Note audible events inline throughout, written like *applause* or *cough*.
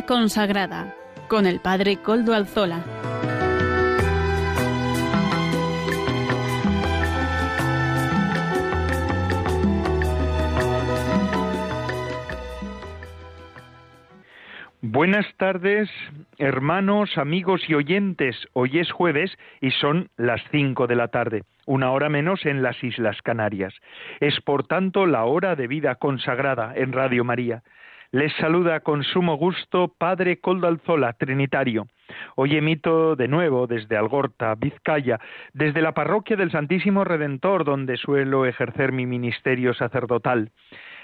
Consagrada con el Padre Coldo Alzola. Buenas tardes, hermanos, amigos y oyentes. Hoy es jueves y son las cinco de la tarde, una hora menos en las Islas Canarias. Es por tanto la hora de vida consagrada en Radio María. Les saluda con sumo gusto Padre Coldalzola, Trinitario. Hoy emito de nuevo desde Algorta, Vizcaya, desde la parroquia del Santísimo Redentor, donde suelo ejercer mi ministerio sacerdotal.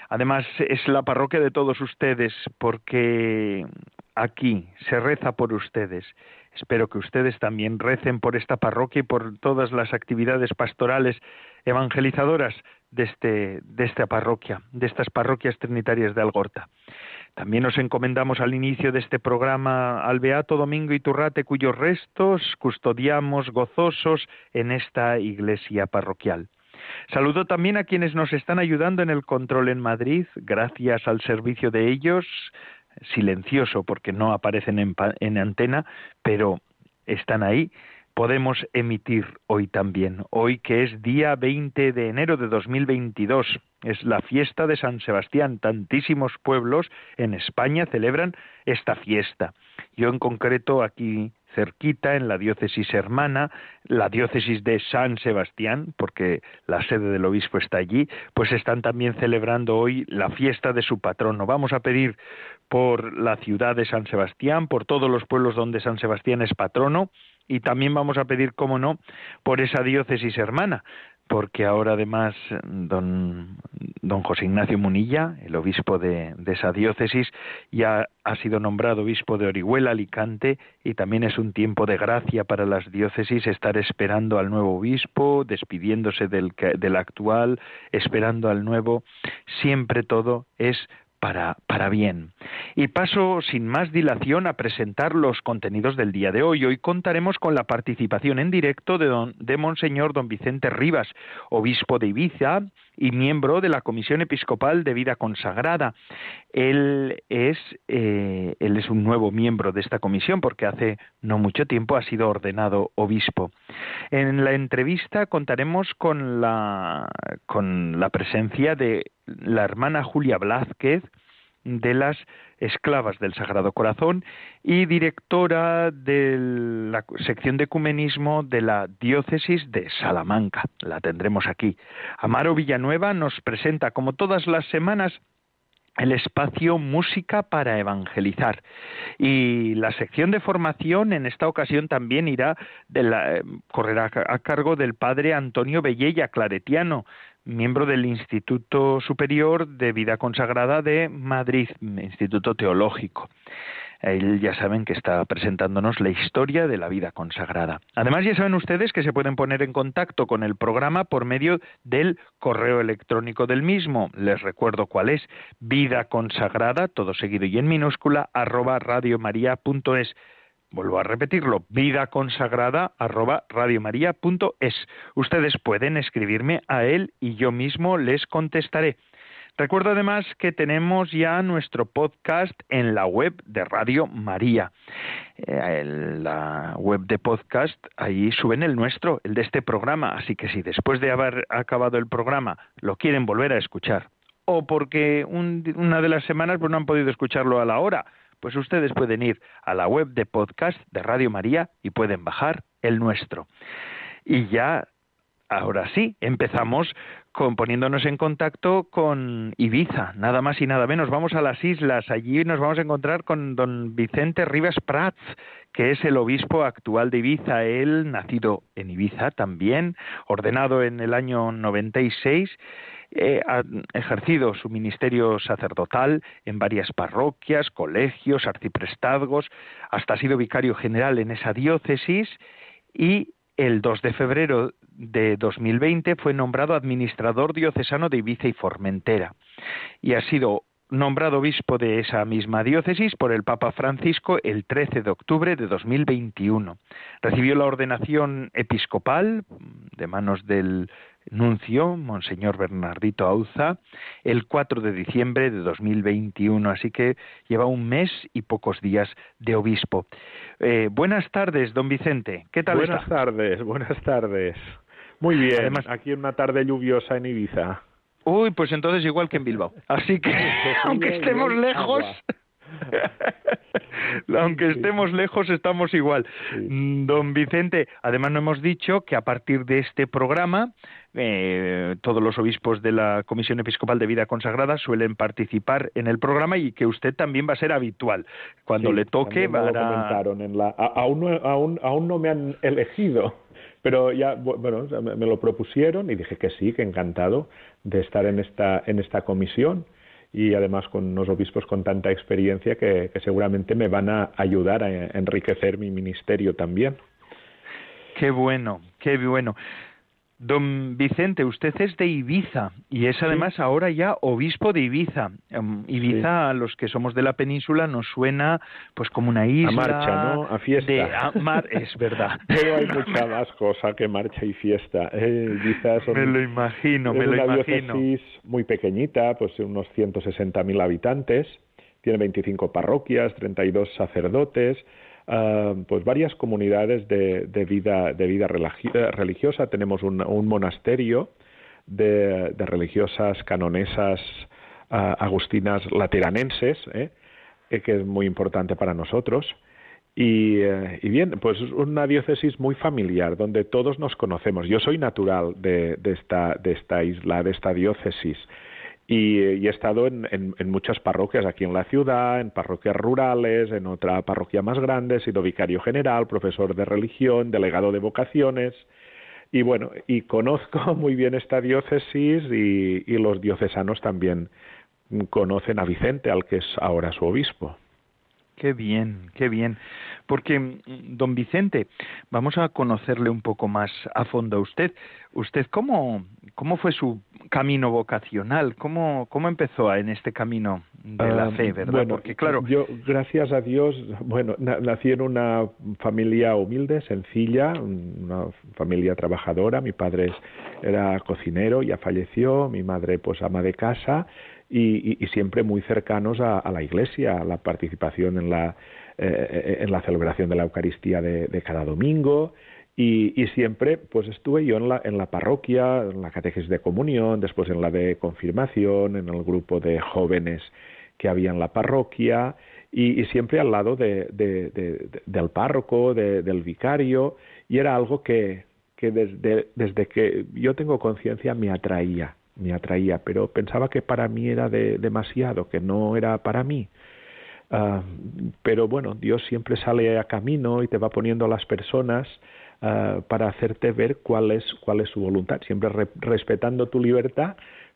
Además, es la parroquia de todos ustedes, porque aquí se reza por ustedes. Espero que ustedes también recen por esta parroquia y por todas las actividades pastorales evangelizadoras de, este, de esta parroquia, de estas parroquias trinitarias de Algorta. También nos encomendamos al inicio de este programa al Beato Domingo Iturrate, cuyos restos custodiamos gozosos en esta iglesia parroquial. Saludo también a quienes nos están ayudando en el control en Madrid, gracias al servicio de ellos, silencioso porque no aparecen en, en antena, pero están ahí podemos emitir hoy también. Hoy que es día 20 de enero de 2022, es la fiesta de San Sebastián. Tantísimos pueblos en España celebran esta fiesta. Yo en concreto aquí cerquita, en la diócesis hermana, la diócesis de San Sebastián, porque la sede del obispo está allí, pues están también celebrando hoy la fiesta de su patrono. Vamos a pedir por la ciudad de San Sebastián, por todos los pueblos donde San Sebastián es patrono, y también vamos a pedir, cómo no, por esa diócesis hermana, porque ahora además don, don José Ignacio Munilla, el obispo de, esa diócesis, ya ha sido nombrado obispo de Orihuela, Alicante, y también es un tiempo de gracia para las diócesis estar esperando al nuevo obispo, despidiéndose del, del actual, esperando al nuevo. Siempre todo es para, para, bien. Y paso sin más dilación a presentar los contenidos del día de hoy. Hoy contaremos con la participación en directo de, don, de Monseñor Don Vicente Rivas, obispo de Ibiza y miembro de la Comisión Episcopal de Vida Consagrada. Él es, eh, él es un nuevo miembro de esta comisión porque hace no mucho tiempo ha sido ordenado obispo. En la entrevista contaremos con la, con la presencia de la hermana Julia Blázquez, de las esclavas del Sagrado Corazón y directora de la sección de ecumenismo de la diócesis de Salamanca. La tendremos aquí. Amaro Villanueva nos presenta, como todas las semanas, el espacio Música para Evangelizar. Y la sección de formación en esta ocasión también irá eh, correrá a cargo del padre Antonio Bellella, claretiano, miembro del Instituto Superior de Vida Consagrada de Madrid, Instituto Teológico. Él ya saben que está presentándonos la historia de la vida consagrada. Además, ya saben ustedes que se pueden poner en contacto con el programa por medio del correo electrónico del mismo. Les recuerdo cuál es, vida consagrada, todo seguido y en minúscula, arroba radiomaria.es. Vuelvo a repetirlo, vida consagrada arroba radiomaria.es. Ustedes pueden escribirme a él y yo mismo les contestaré. Recuerdo además que tenemos ya nuestro podcast en la web de Radio María. Eh, en la web de podcast, ahí suben el nuestro, el de este programa. Así que si después de haber acabado el programa lo quieren volver a escuchar, o porque una de las semanas pues, no han podido escucharlo a la hora, pues ustedes pueden ir a la web de podcast de Radio María y pueden bajar el nuestro. Y ya, ahora sí, empezamos con, poniéndonos en contacto con Ibiza, nada más y nada menos. Vamos a las islas, allí nos vamos a encontrar con don Vicente Rivas Prats, que es el obispo actual de Ibiza, él nacido en Ibiza también, ordenado en el año 96 eh, ha ejercido su ministerio sacerdotal en varias parroquias, colegios, arciprestazgos, hasta ha sido vicario general en esa diócesis y el 2 de febrero de 2020 fue nombrado administrador diocesano de Ibiza y Formentera y ha sido nombrado obispo de esa misma diócesis por el Papa Francisco el 13 de octubre de 2021. Recibió la ordenación episcopal de manos del nuncio, Monseñor Bernardito Auza, el 4 de diciembre de 2021, así que lleva un mes y pocos días de obispo. Eh, buenas tardes, don Vicente. ¿Qué tal Buenas tardes, buenas tardes. Muy bien, Además, aquí una tarde lluviosa en Ibiza. Uy, pues entonces igual que en Bilbao. Así que, *laughs* aunque estemos lejos, *laughs* aunque estemos lejos, estamos igual. Don Vicente, además no hemos dicho que a partir de este programa, eh, todos los obispos de la Comisión Episcopal de Vida Consagrada suelen participar en el programa y que usted también va a ser habitual. Cuando le toque, va a... Aún no me han elegido pero ya, bueno, me lo propusieron y dije que sí, que encantado de estar en esta, en esta comisión y además con unos obispos con tanta experiencia que, que seguramente me van a ayudar a enriquecer mi ministerio también. Qué bueno, qué bueno. Don Vicente, usted es de Ibiza y es además ahora ya obispo de Ibiza. Em, Ibiza, a los que somos de la península, nos suena pues como una isla. A marcha, ¿no? A fiesta. es verdad. *laughs* Pero hay mucha más cosa que marcha y fiesta. Eh, Ibiza me lo imagino, me lo una imagino. diócesis muy pequeñita, pues unos 160.000 habitantes. Tiene 25 parroquias, 32 sacerdotes Ah, pues varias comunidades de, vida, de vida eh, religiosa. Tenemos un, monasterio de, religiosas canonesas ah, agustinas lateranenses, ¿eh? Eh, que es muy importante para nosotros. Y, y, bien, pues es una diócesis muy familiar, donde todos nos conocemos. Yo soy natural de, de, esta, de esta isla, de esta diócesis. Y, he estado en, en, muchas parroquias aquí en la ciudad, en parroquias rurales, en otra parroquia más grande, he sido vicario general, profesor de religión, delegado de vocaciones. Y bueno, y conozco *laughs* muy bien esta diócesis y, y los diocesanos también conocen a Vicente, al que es ahora su obispo. Qué bien, qué bien. Porque, mm, don Vicente, vamos a conocerle un poco más a fondo a usted. ¿Usted cómo, cómo fue su camino vocacional? ¿Cómo, cómo empezó en este camino de la ah, fe, verdad? Bueno, Porque, claro... Yo, gracias a Dios, bueno, nací en una familia humilde, sencilla, una familia trabajadora. Mi padre era cocinero, ya falleció. Mi madre, pues, ama de casa y, siempre muy cercanos a, la Iglesia, a la participación en la, eh, en la celebración de la Eucaristía de, cada domingo. Y, siempre pues estuve yo en la, en la parroquia, en la catequesis de comunión, después en la de confirmación, en el grupo de jóvenes que había en la parroquia y, siempre al lado de, del párroco, del vicario y era algo que, que desde, desde que yo tengo conciencia me atraía me atraía, pero pensaba que para mí era de, demasiado, que no era para mí. Ah, pero bueno, Dios siempre sale a camino y te va poniendo a las personas ah, para hacerte ver cuál es, cuál es su voluntad, siempre respetando tu libertad,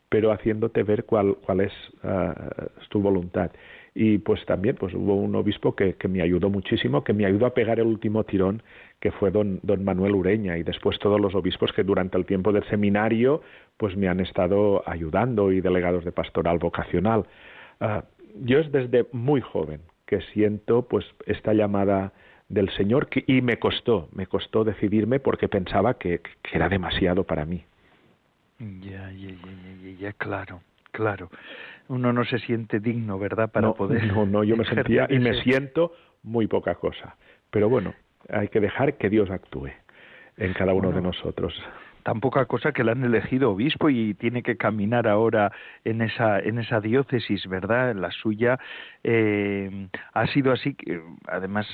pero haciéndote ver cuál, cuál es uh, tu voluntad. Y pues también pues hubo un obispo que, que me ayudó muchísimo, que me ayudó a pegar el último tirón que fue don, don Manuel Ureña y después todos los obispos que durante el tiempo del seminario pues me han estado ayudando y delegados de pastoral vocacional. Ah, yo es desde muy joven que siento pues esta llamada del Señor y me costó, me costó decidirme porque pensaba que, era demasiado para mí. Ya, ya, ya, ya, ya, claro, claro. Uno no se siente digno, ¿verdad? Para poder. No, no, yo me *laughs* sentía y me siento muy poca cosa. Pero bueno, hay que dejar que Dios actúe en cada uno de nosotros. Tan poca cosa que le han elegido obispo y tiene que caminar ahora en esa en esa diócesis, ¿verdad? La suya eh, ha sido así. Que, además,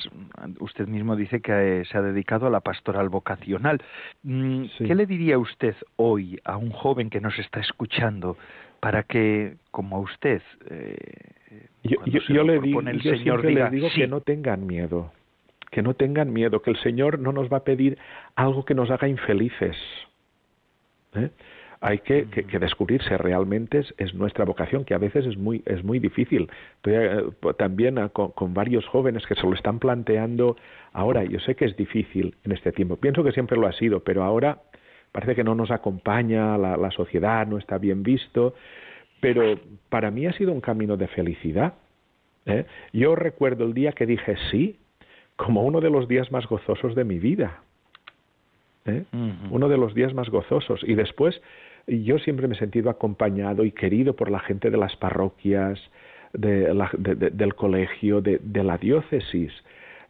usted mismo dice que se ha dedicado a la pastoral vocacional. Mm, ¿Qué le diría usted hoy a un joven que nos está escuchando para que, como a usted, eh, yo, le digo, el Señor diga, le digo que no tengan miedo que no tengan miedo, que el Señor no nos va a pedir algo que nos haga infelices. ¿eh? Hay que, que, descubrirse realmente es, nuestra vocación, que a veces es muy, es muy difícil. Eh, también con, varios jóvenes que se lo están planteando ahora. Yo sé que es difícil en este tiempo. Pienso que siempre lo ha sido, pero ahora parece que no nos acompaña la, la sociedad, no está bien visto pero para mí ha sido un camino de felicidad. ¿eh? Yo recuerdo el día que dije sí como uno de los días más gozosos de mi vida. ¿eh? Uno de los días más gozosos. Y después yo siempre me he sentido acompañado y querido por la gente de las parroquias, de del colegio, de, la diócesis.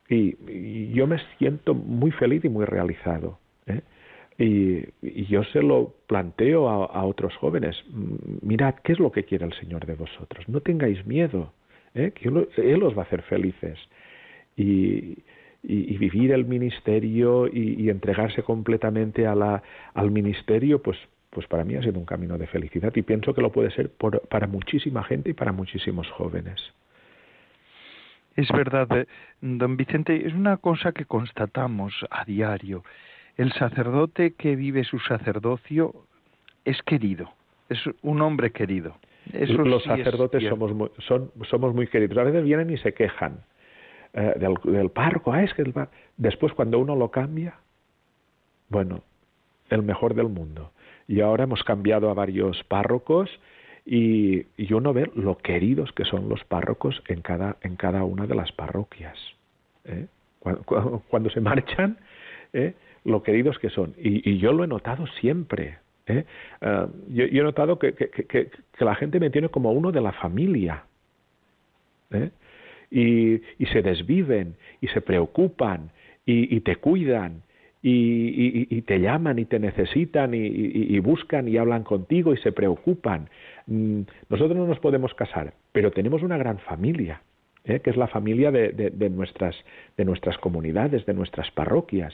Y, yo me siento muy feliz y muy realizado. ¿eh? Y, yo se lo planteo a, otros jóvenes. Mirad, ¿qué es lo que quiere el Señor de vosotros? No tengáis miedo, ¿eh? que Él os va a hacer felices. Y, vivir el ministerio y, entregarse completamente a la, al ministerio, pues, pues para mí ha sido un camino de felicidad y pienso que lo puede ser para muchísima gente y para muchísimos jóvenes. Es verdad, eh, don Vicente, es una cosa que constatamos a diario. El sacerdote que vive su sacerdocio es querido, es un hombre querido. Los sacerdotes somos muy, son, somos muy queridos. A veces vienen y se quejan eh, del, del párroco. Ah, es que Después, cuando uno lo cambia, bueno, el mejor del mundo. Y ahora hemos cambiado a varios párrocos y, y, uno ve lo queridos que son los párrocos en cada, en cada una de las parroquias. ¿eh? *laughs* Cuando, se marchan, ¿eh? Lo queridos que son. Y, yo lo he notado siempre. ¿eh? Ah, yo, he notado que, que, la gente me tiene como uno de la familia. ¿eh? Y, se desviven, y se preocupan, y, te cuidan, y, te llaman y te necesitan y, buscan y hablan contigo y se preocupan. Mm, nosotros no nos podemos casar, pero tenemos una gran familia, ¿eh? que es la familia de, nuestras, de nuestras comunidades, de nuestras parroquias,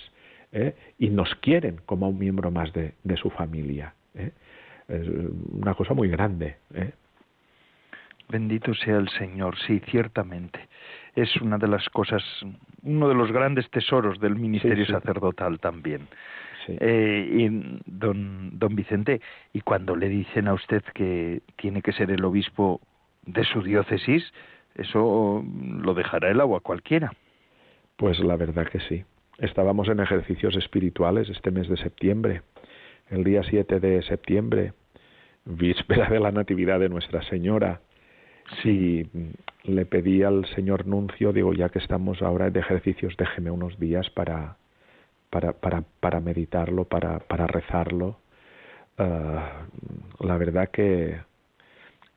¿eh? y nos quieren como un miembro más de, su familia. ¿eh? Es una cosa muy grande. Bendito sea el Señor, sí, ciertamente. Es una de las cosas, uno de los grandes tesoros del ministerio sacerdotal también. Eh, y don, don Vicente, y cuando le dicen a usted que tiene que ser el obispo de su diócesis, eso lo dejará el agua cualquiera. Pues la verdad que sí. Estábamos en ejercicios espirituales este mes de septiembre, el día 7 de septiembre, víspera de la Natividad de Nuestra Señora, Sí, le pedí al señor Nuncio, digo, ya que estamos ahora de ejercicios, déjeme unos días para, para, para, para meditarlo, para, para rezarlo. Ah, la verdad que,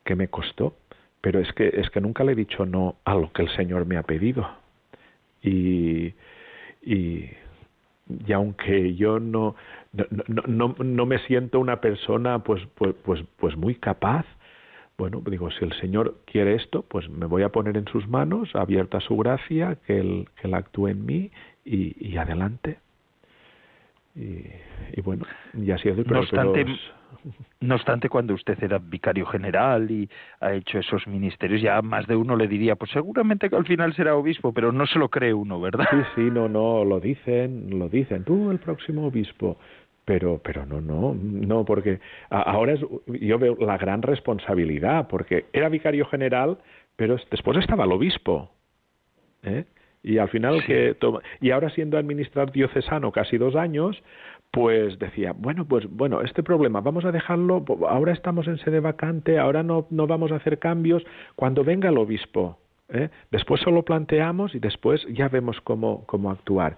que me costó, pero es que, es que nunca le he dicho no a lo que el Señor me ha pedido. Y, y, y aunque yo no, no, no, no, me siento una persona pues, pues, pues, pues muy capaz, bueno, digo, si el Señor quiere esto, pues me voy a poner en sus manos, abierta su gracia, que Él, que actúe en mí y, adelante. Y, bueno, y así es. no, obstante, no obstante, cuando usted era vicario general y ha hecho esos ministerios, ya más de uno le diría, pues seguramente que al final será obispo, pero no se lo cree uno, ¿verdad? Sí, sí, no, no, lo dicen, lo dicen, tú el próximo obispo pero pero no no no porque ahora es, yo veo la gran responsabilidad porque era vicario general pero después estaba el obispo ¿eh? Y al final que y ahora siendo administrador diocesano casi dos años pues decía bueno pues bueno este problema vamos a dejarlo ahora estamos en sede vacante ahora no no vamos a hacer cambios cuando venga el obispo ¿eh? después solo planteamos y después ya vemos cómo cómo actuar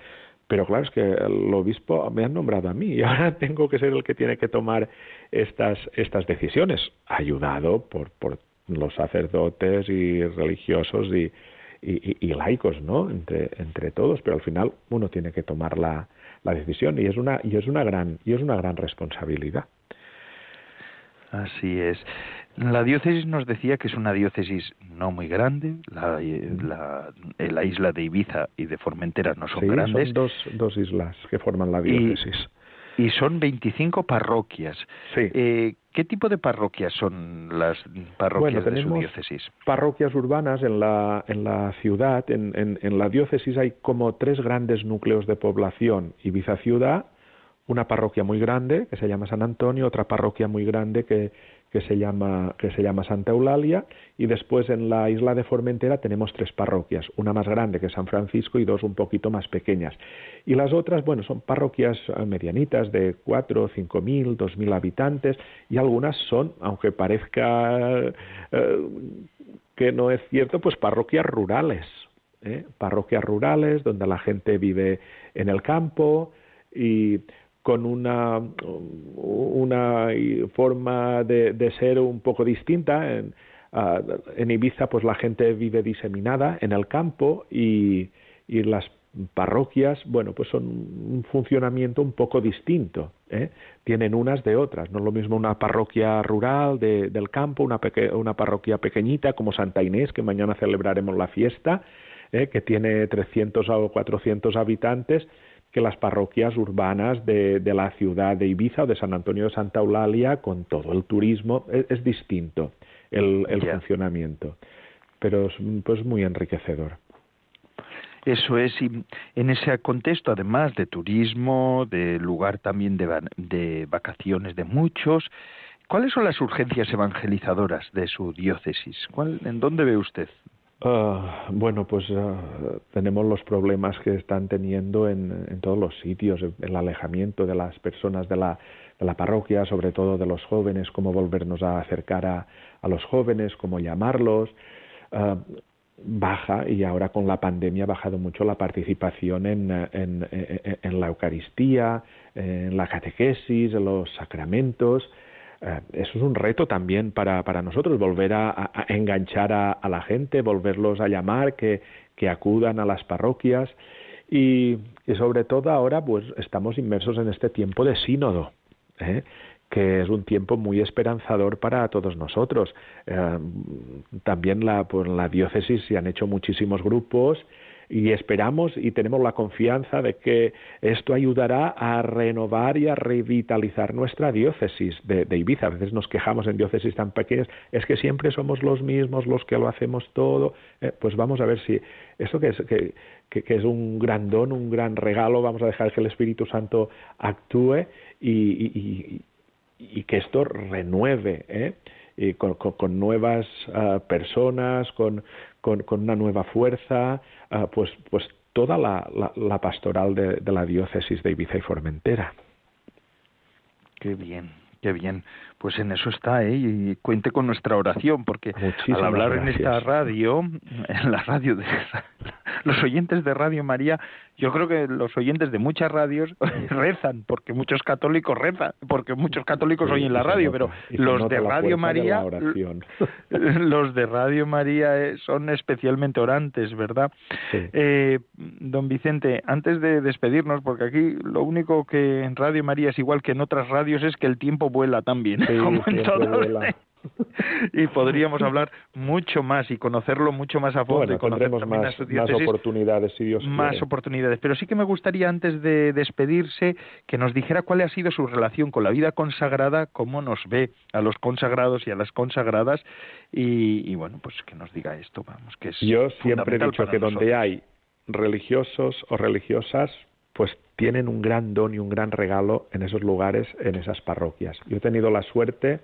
pero claro, es que el obispo me ha nombrado a mí y ahora *laughs* tengo que ser el que tiene que tomar estas, estas decisiones, ayudado por, por los sacerdotes y religiosos y, y, laicos, ¿no? Entre, entre todos, pero al final uno tiene que tomar la, la decisión y es una, y es una gran, y es una gran responsabilidad. Así es. La diócesis nos decía que es una diócesis no muy grande, la, la, isla de Ibiza y de Formentera no son grandes. Son dos, dos islas que forman la diócesis. Y, son 25 parroquias. Sí. Eh, ¿Qué tipo de parroquias son las parroquias de su diócesis? Parroquias urbanas en la, en la ciudad. En, en, en la diócesis hay como tres grandes núcleos de población. Ibiza ciudad, una parroquia muy grande que se llama San Antonio, otra parroquia muy grande que, que se llama que se llama Santa Eulalia y después en la isla de Formentera tenemos tres parroquias, una más grande que San Francisco y dos un poquito más pequeñas. Y las otras, bueno, son parroquias eh, medianitas de cuatro, cinco mil, dos mil habitantes y algunas son, aunque parezca eh, que no es cierto, pues parroquias rurales, ¿eh? parroquias rurales donde la gente vive en el campo y con una, una forma de, ser un poco distinta. En, en, Ibiza, pues la gente vive diseminada en el campo y, y las parroquias, bueno, pues son un funcionamiento un poco distinto. ¿eh? Tienen unas de otras. No es lo mismo una parroquia rural de, del campo, una, una parroquia pequeñita como Santa Inés, que mañana celebraremos la fiesta, ¿eh? que tiene 300 o 400 habitantes, que las parroquias urbanas de, de, la ciudad de Ibiza o de San Antonio de Santa Eulalia, con todo el turismo, es, distinto el, el funcionamiento, pero es pues, muy enriquecedor. Eso es, y en ese contexto, además de turismo, de lugar también de, de vacaciones de muchos, ¿cuáles son las urgencias evangelizadoras de su diócesis? ¿Cuál, ¿En dónde ve usted? Ah, bueno, pues ah, tenemos los problemas que están teniendo en, todos los sitios, el alejamiento de las personas de la, de la parroquia, sobre todo de los jóvenes, cómo volvernos a acercar a, los jóvenes, cómo llamarlos. Uh, baja y ahora con la pandemia ha bajado mucho la participación en, la Eucaristía, en la catequesis, en los sacramentos. Eh, eso es un reto también para, para nosotros, volver a, enganchar a, la gente, volverlos a llamar, que, que acudan a las parroquias y, y, sobre todo ahora pues estamos inmersos en este tiempo de sínodo. ¿eh? que es un tiempo muy esperanzador para todos nosotros. Eh, también la, por la diócesis se han hecho muchísimos grupos y esperamos y tenemos la confianza de que esto ayudará a renovar y a revitalizar nuestra diócesis de, Ibiza. A veces nos quejamos en diócesis tan pequeñas, es que siempre somos los mismos los que lo hacemos todo. Eh, pues vamos a ver si esto que es, que, que, es un gran don, un gran regalo, vamos a dejar que el Espíritu Santo actúe y, y que esto renueve, ¿eh? y con, con, nuevas uh, personas, con, con, con, una nueva fuerza, uh, pues, pues toda la, la, la pastoral de, de, la diócesis de Ibiza y Formentera. Qué bien, qué bien. Pues en eso está, ¿eh? Y cuente con nuestra oración, porque al hablar en esta radio, en la radio de *laughs* los oyentes de Radio María, yo creo que los oyentes de muchas radios *laughs* rezan, porque muchos católicos rezan, porque muchos católicos oyen la radio, pero *laughs* los de Radio María, los de Radio María son especialmente orantes, ¿verdad? Eh, don Vicente, antes de despedirnos, porque aquí lo único que en Radio María es igual que en otras radios es que el tiempo vuela también *laughs* y podríamos hablar mucho más y conocerlo mucho más a fondo y conocer más, más, oportunidades si Dios más oportunidades. Pero sí que me gustaría antes de despedirse que nos dijera cuál ha sido su relación con la vida consagrada cómo nos ve a los consagrados y a las consagradas. Y, bueno pues que nos diga esto vamos que es yo siempre he dicho que donde hay religiosos o religiosas pues tienen un gran don y un gran regalo en esos lugares, en esas parroquias. Yo he tenido la suerte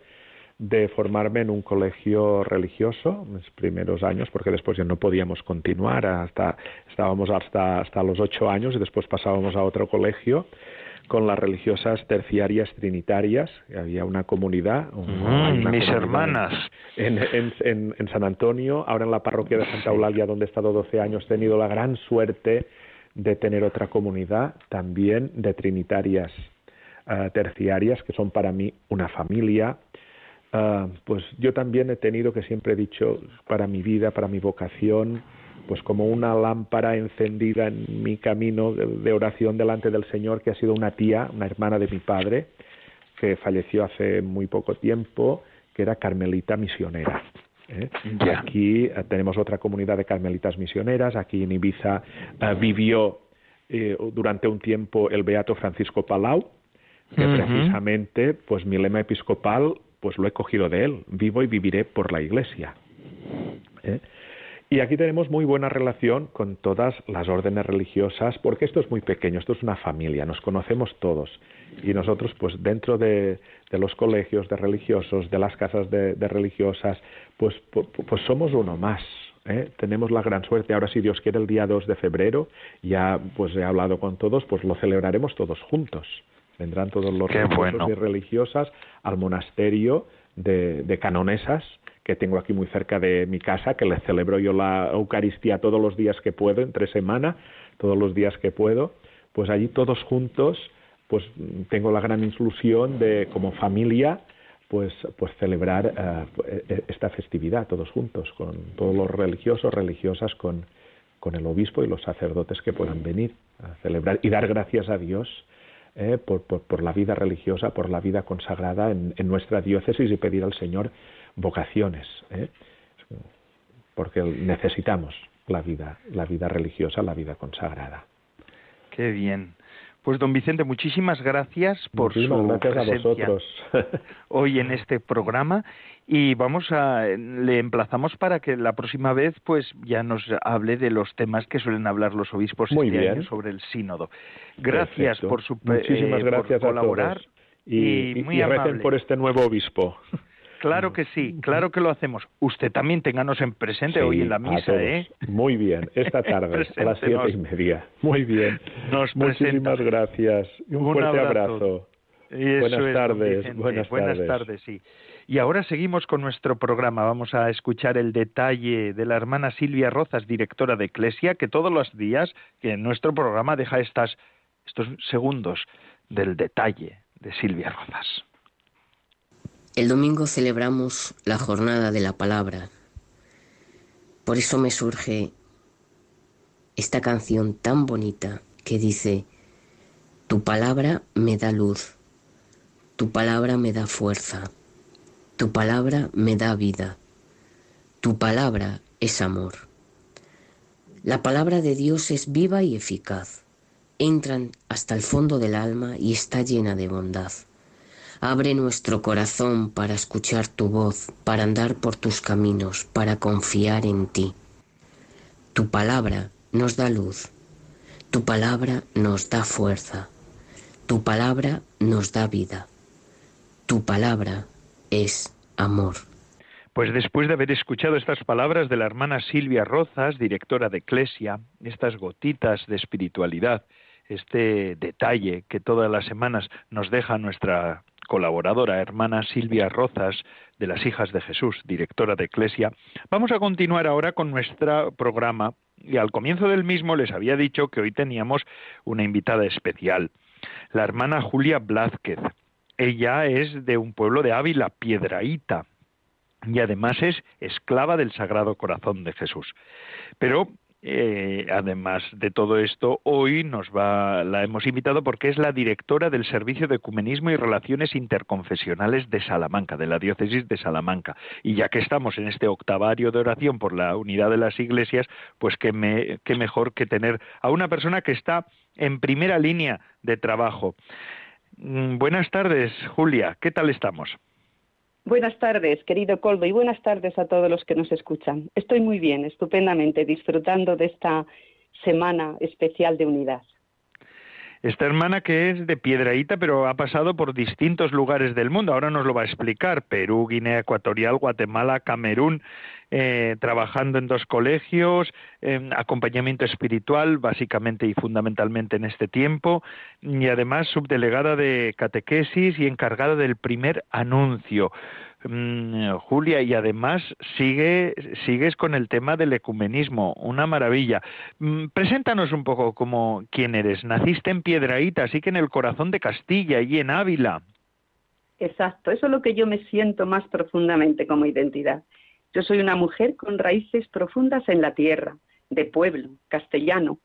de formarme en un colegio religioso en los primeros años, porque después ya no podíamos continuar, hasta estábamos hasta, hasta los ocho años y después pasábamos a otro colegio con las religiosas terciarias trinitarias, había una comunidad, mm, mis hermanas, en, en, en, San Antonio, ahora en la parroquia de Santa Eulalia, donde he estado 12 años, he tenido la gran suerte de tener otra comunidad también de trinitarias uh, terciarias, que son para mí una familia, Ah, pues yo también he tenido que siempre he dicho para mi vida, para mi vocación, pues como una lámpara encendida en mi camino de, oración delante del Señor, que ha sido una tía, una hermana de mi padre, que falleció hace muy poco tiempo, que era carmelita misionera. ¿Eh? Y aquí eh, tenemos otra comunidad de carmelitas misioneras. Aquí en Ibiza eh, vivió durante un tiempo el beato Francisco Palau, que precisamente, pues mi lema episcopal pues lo he cogido de él, vivo y viviré por la Iglesia. Y aquí tenemos muy buena relación con todas las órdenes religiosas, porque esto es muy pequeño, esto es una familia, nos conocemos todos. Y nosotros, pues dentro de, los colegios de religiosos, de las casas de, religiosas, pues, pues, somos uno más. ¿eh? Tenemos la gran suerte. Ahora, si Dios quiere, el día 2 de febrero, ya pues he hablado con todos, pues lo celebraremos todos juntos. Vendrán todos los religiosos y religiosas al monasterio de, de canonesas que tengo aquí muy cerca de mi casa, que le celebro yo la Eucaristía todos los días que puedo, entre semana, todos los días que puedo, pues allí todos juntos, pues tengo la gran ilusión de, como familia, pues, pues celebrar eh, eh, esta festividad todos juntos, con todos los religiosos, religiosas, con, con el obispo y los sacerdotes que puedan venir a celebrar y dar gracias a Dios eh, por, por, la vida religiosa, por la vida consagrada en nuestra diócesis y pedir al Señor vocaciones, ¿eh? porque necesitamos la vida, la vida religiosa, la vida consagrada. Qué bien. Pues don Vicente, muchísimas gracias por su presencia *laughs* hoy en este programa y vamos a le emplazamos para que la próxima vez pues ya nos hable de los temas que suelen hablar los obispos este año sobre el sínodo. Gracias por su muchísimas eh, gracias por colaborar y, muy y por este nuevo obispo. *laughs* Claro que sí, claro que lo hacemos. Usted también ténganos en presente hoy en la misa, ¿eh? Muy bien, esta *laughs* tarde a las siete y media. Muy bien. Muchísimas gracias. Un, fuerte abrazo. buenas tardes. Buenas, buenas tardes, sí. Y ahora seguimos con nuestro programa. Vamos a escuchar el detalle de la hermana Silvia Rozas, directora de Eclesia, que todos los días que en nuestro programa deja estas, estos segundos del detalle de Silvia Rozas. El domingo celebramos la jornada de la palabra. Por eso me surge esta canción tan bonita que dice, Tu palabra me da luz, tu palabra me da fuerza, tu palabra me da vida, tu palabra es amor. La palabra de Dios es viva y eficaz, entran hasta el fondo del alma y está llena de bondad. Abre nuestro corazón para escuchar tu voz, para andar por tus caminos, para confiar en ti. Tu palabra nos da luz, tu palabra nos da fuerza, tu palabra nos da vida, tu palabra es amor. Pues después de haber escuchado estas palabras de la hermana Silvia Rozas, directora de Eclesia, estas gotitas de espiritualidad, este detalle que todas las semanas nos deja nuestra colaboradora, hermana Silvia Rozas, de las Hijas de Jesús, directora de Eclesia, vamos a continuar ahora con nuestro programa y al comienzo del mismo les había dicho que hoy teníamos una invitada especial, la hermana Julia Blázquez. Ella es de un pueblo de Ávila, Piedraíta, y además es esclava del Sagrado Corazón de Jesús. Pero eh, además de todo esto, hoy nos va, la hemos invitado porque es la directora del Servicio de Ecumenismo y Relaciones Interconfesionales de Salamanca, de la Diócesis de Salamanca. Y ya que estamos en este octavario de oración por la unidad de las iglesias, pues qué, me, qué mejor que tener a una persona que está en primera línea de trabajo. Mm, buenas tardes, Julia. ¿Qué tal estamos? Buenas tardes, querido Coldo, y buenas tardes a todos los que nos escuchan. Estoy muy bien, estupendamente, disfrutando de esta semana especial de unidad. Esta hermana que es de Piedraíta, pero ha pasado por distintos lugares del mundo. Ahora nos lo va a explicar. Perú, Guinea Ecuatorial, Guatemala, Camerún, eh, trabajando en dos colegios, acompañamiento espiritual, básicamente y fundamentalmente en este tiempo, y además subdelegada de catequesis y encargada del primer anuncio. Mm, Julia, y además sigue, sigues con el tema del ecumenismo, una maravilla. Mm, preséntanos un poco como quién eres. Naciste en Piedraíta, así que en el corazón de Castilla y en Ávila. Exacto, eso es lo que yo me siento más profundamente como identidad. Yo soy una mujer con raíces profundas en la tierra, de pueblo, castellano,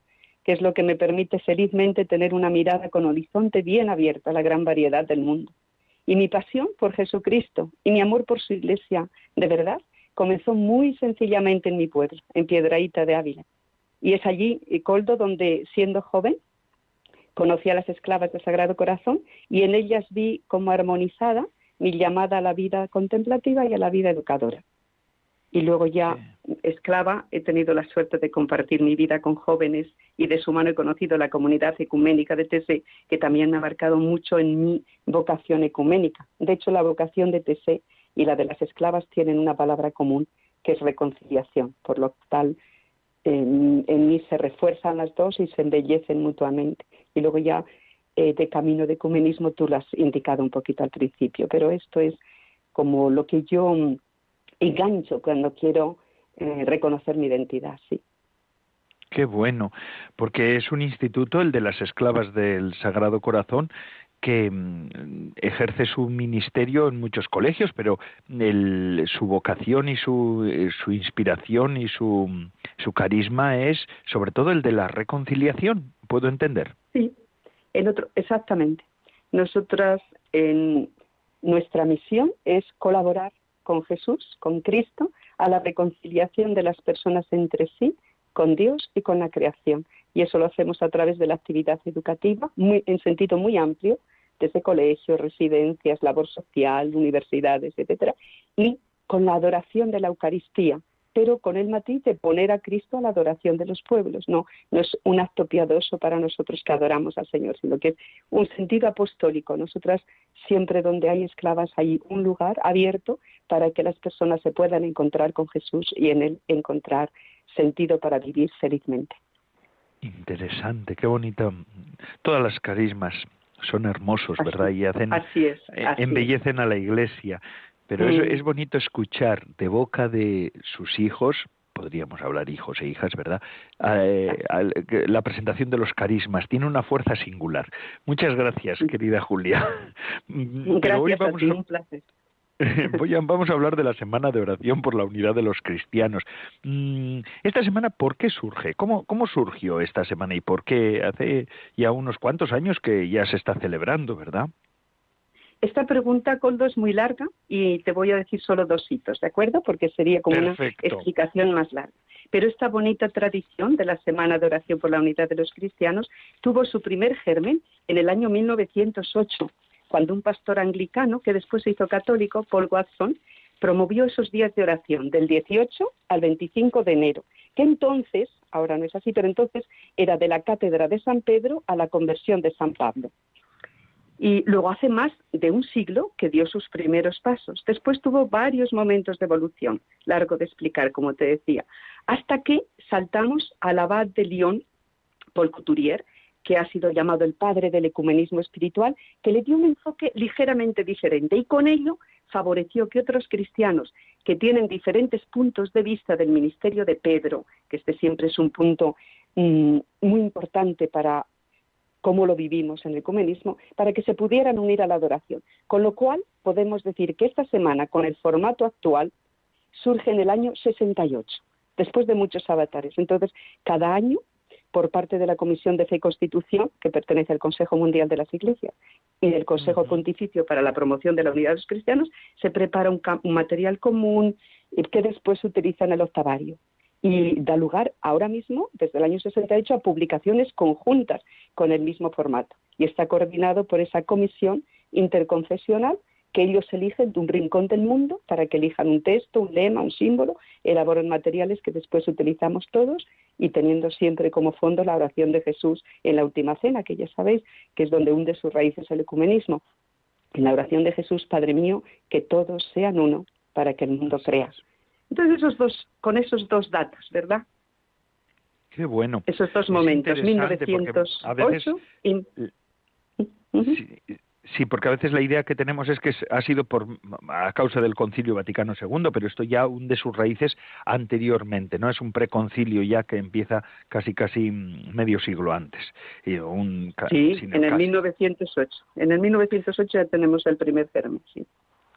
que es lo que me permite felizmente tener una mirada con horizonte bien abierta a la gran variedad del mundo. Y mi pasión por Jesucristo y mi amor por su iglesia, de verdad, comenzó muy sencillamente en mi pueblo, en Piedraíta de Ávila. Y es allí, Coldo, donde siendo joven conocí a las esclavas del Sagrado Corazón y en ellas vi como armonizada mi llamada a la vida contemplativa y a la vida educadora. Y luego ya esclava he tenido la suerte de compartir mi vida con jóvenes y de su mano he conocido la comunidad ecuménica de TC, que también me ha marcado mucho en mi vocación ecuménica. De hecho, la vocación de TC y la de las esclavas tienen una palabra común, que es reconciliación. Por lo tal, en, mí se refuerzan las dos y se embellecen mutuamente. Y luego ya eh, de camino de ecumenismo tú lo has indicado un poquito al principio, pero esto es como lo que yo engancho cuando quiero eh, reconocer mi identidad, sí. Qué bueno, porque es un instituto, el de las esclavas del Sagrado Corazón, que mm, ejerce su ministerio en muchos colegios, pero su vocación y su, eh, su inspiración y su, su, carisma es sobre todo el de la reconciliación, ¿puedo entender? Sí, en otro, exactamente. Nosotras, en nuestra misión es colaborar con Jesús, con Cristo, a la reconciliación de las personas entre sí, con Dios y con la creación. Y eso lo hacemos a través de la actividad educativa, muy, en sentido muy amplio, desde colegios, residencias, labor social, universidades, etcétera, y con la adoración de la Eucaristía, pero con el matiz de poner a Cristo a la adoración de los pueblos. No, no es un acto piadoso para nosotros que adoramos al Señor, sino que es un sentido apostólico. Nosotras siempre donde hay esclavas hay un lugar abierto para que las personas se puedan encontrar con Jesús y en él encontrar sentido para vivir felizmente. Interesante, qué bonito. Todas las carismas son hermosos, ¿verdad? Y hacen, eh, embellecen a la iglesia. Pero es, es bonito escuchar de boca de sus hijos, podríamos hablar hijos e hijas, ¿verdad? Eh, la presentación de los carismas tiene una fuerza singular. Muchas gracias, querida Julia. Gracias vamos a un placer. *laughs* vamos a hablar de la semana de oración por la unidad de los cristianos. Mm, esta semana, ¿por qué surge? ¿Cómo, ¿Cómo surgió esta semana y por qué hace ya unos cuantos años que ya se está celebrando, verdad? Esta pregunta, Coldo, es muy larga y te voy a decir solo dos hitos, ¿de acuerdo? Porque sería como una explicación más larga. Pero esta bonita tradición de la Semana de Oración por la Unidad de los Cristianos tuvo su primer germen en el año 1908, cuando un pastor anglicano, que después se hizo católico, Paul Watson, promovió esos días de oración del 18 al 25 de enero, que entonces, ahora no es así, pero entonces era de la cátedra de San Pedro a la conversión de San Pablo y luego hace más de un siglo que dio sus primeros pasos. Después tuvo varios momentos de evolución, largo de explicar, como te decía, hasta que saltamos al abad de Lyon, Paul Couturier, que ha sido llamado el padre del ecumenismo espiritual, que le dio un enfoque ligeramente diferente y con ello favoreció que otros cristianos que tienen diferentes puntos de vista del ministerio de Pedro, que este siempre es un punto mm, muy importante para cómo lo vivimos en el ecumenismo, para que se pudieran unir a la adoración. Con lo cual, podemos decir que esta semana, con el formato actual, surge en el año 68, después de muchos avatares. Entonces, cada año, por parte de la Comisión de Fe y Constitución, que pertenece al Consejo Mundial de las Iglesias, y del Consejo Pontificio para la Promoción de la Unidad de los Cristianos, se prepara un, un material común que después se utiliza en el octavario y da lugar ahora mismo, desde el año 68, a publicaciones conjuntas con el mismo formato. Y está coordinado por esa comisión interconfesional que ellos eligen de un rincón del mundo para que elijan un texto, un lema, un símbolo, elaboran materiales que después utilizamos todos y teniendo siempre como fondo la oración de Jesús en la última cena, que ya sabéis que es donde hunde sus raíces el ecumenismo. En la oración de Jesús, Padre mío, que todos sean uno para que el mundo crea. Entonces, esos dos, con esos dos datos, ¿verdad? Qué bueno. Esos dos momentos, 1908 y... Sí, porque a veces la idea que tenemos es que ha sido por a causa del Concilio Vaticano II, pero esto ya hunde sus raíces anteriormente, no es un preconcilio ya que empieza casi casi medio siglo antes. sí, en el 1908. En el 1908 ya tenemos el primer germen, sí.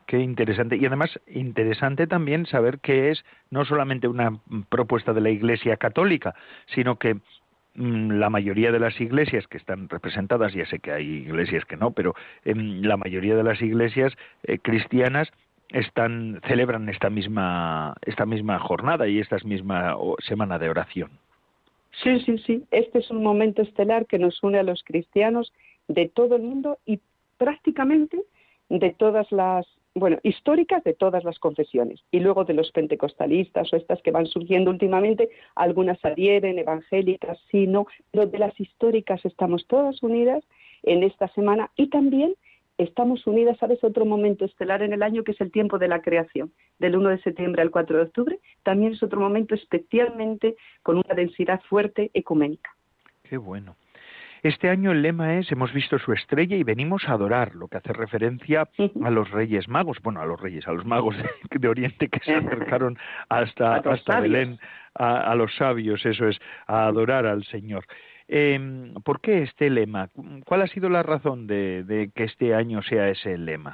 Qué interesante. Y además, interesante también saber que es no solamente una propuesta de la Iglesia Católica, sino que mm, la mayoría de las iglesias que están representadas, ya sé que hay iglesias que no, pero em, la mayoría de las iglesias eh, cristianas están celebran esta misma esta misma jornada y esta misma semana de oración. Sí, sí, sí. Este es un momento estelar que nos une a los cristianos de todo el mundo y prácticamente de todas las bueno, históricas de todas las confesiones. Y luego de los pentecostalistas o estas que van surgiendo últimamente, algunas adhieren, evangélicas, sí, no, pero de las históricas estamos todas unidas en esta semana y también estamos unidas, ¿sabes? Otro momento estelar en el año que es el tiempo de la creación, del 1 de septiembre al 4 de octubre, también es otro momento especialmente con una densidad fuerte ecuménica. Qué bueno. Este año el lema es hemos visto su estrella y venimos a adorar, lo que hace referencia a los Reyes Magos, bueno, a los Reyes, a los magos de, Oriente que se *laughs* acercaron hasta, hasta Belén, a, los sabios, eso es, a adorar al Señor. Eh, ¿Por qué este lema? ¿Cuál ha sido la razón de que este año sea ese lema?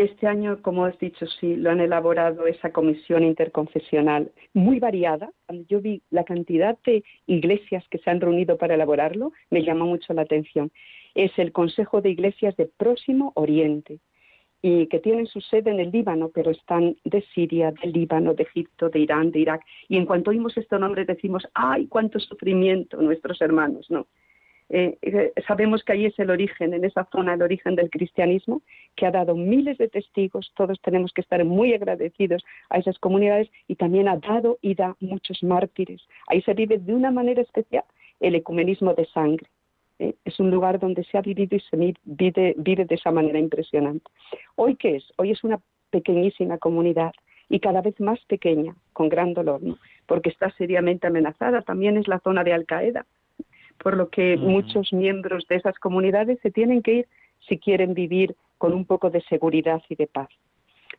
Este año, como has dicho, sí, lo han elaborado esa comisión interconfesional muy variada. Cuando yo vi la cantidad de iglesias que se han reunido para elaborarlo, me llamó mucho la atención. Es el Consejo de Iglesias de Próximo Oriente y que tienen su sede en el Líbano, pero están de Siria, de Líbano, de Egipto, de Irán, de Irak. Y en cuanto oímos este nombre decimos, ¡ay, cuánto sufrimiento nuestros hermanos! No, eh, sabemos que ahí es el origen, en esa zona, el origen del cristianismo, que ha dado miles de testigos, todos tenemos que estar muy agradecidos a esas comunidades y también ha dado y da muchos mártires. Ahí se vive de una manera especial el ecumenismo de sangre. ¿eh? Es un lugar donde se ha vivido y se vive, de esa manera impresionante. ¿Hoy qué es? Hoy es una pequeñísima comunidad y cada vez más pequeña, con gran dolor, ¿no? porque está seriamente amenazada. También es la zona de Al Qaeda por lo que muchos miembros de esas comunidades se tienen que ir si quieren vivir con un poco de seguridad y de paz.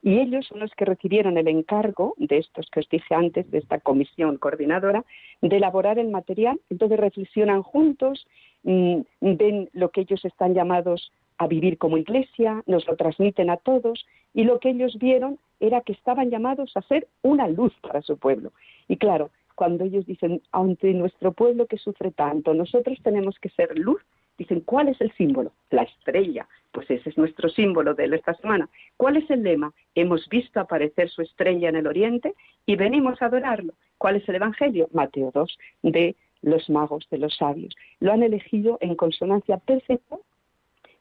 Y ellos son los que recibieron el encargo de estos que os dije antes, de esta comisión coordinadora, de elaborar el material. Entonces reflexionan juntos, mm, ven lo que ellos están llamados a vivir como iglesia, nos lo transmiten a todos y lo que ellos vieron era que estaban llamados a ser una luz para su pueblo. Y claro, cuando ellos dicen, ante nuestro pueblo que sufre tanto, nosotros tenemos que ser luz, dicen, ¿cuál es el símbolo? La estrella. Pues ese es nuestro símbolo de esta semana. ¿Cuál es el lema? Hemos visto aparecer su estrella en el oriente y venimos a adorarlo. ¿Cuál es el Evangelio? Mateo 2, de los magos, de los sabios. Lo han elegido en consonancia perfecta